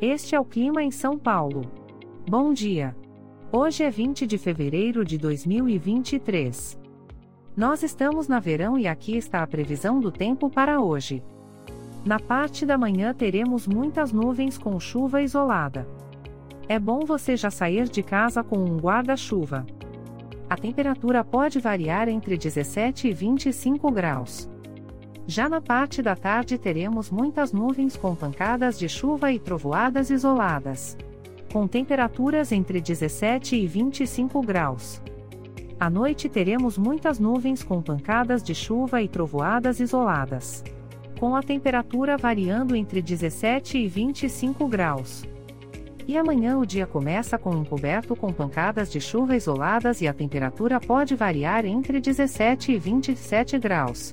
Este é o clima em São Paulo. Bom dia. Hoje é 20 de fevereiro de 2023. Nós estamos na verão e aqui está a previsão do tempo para hoje. Na parte da manhã teremos muitas nuvens com chuva isolada. É bom você já sair de casa com um guarda-chuva. A temperatura pode variar entre 17 e 25 graus. Já na parte da tarde teremos muitas nuvens com pancadas de chuva e trovoadas isoladas. Com temperaturas entre 17 e 25 graus. À noite teremos muitas nuvens com pancadas de chuva e trovoadas isoladas. Com a temperatura variando entre 17 e 25 graus. E amanhã o dia começa com um coberto com pancadas de chuva isoladas e a temperatura pode variar entre 17 e 27 graus.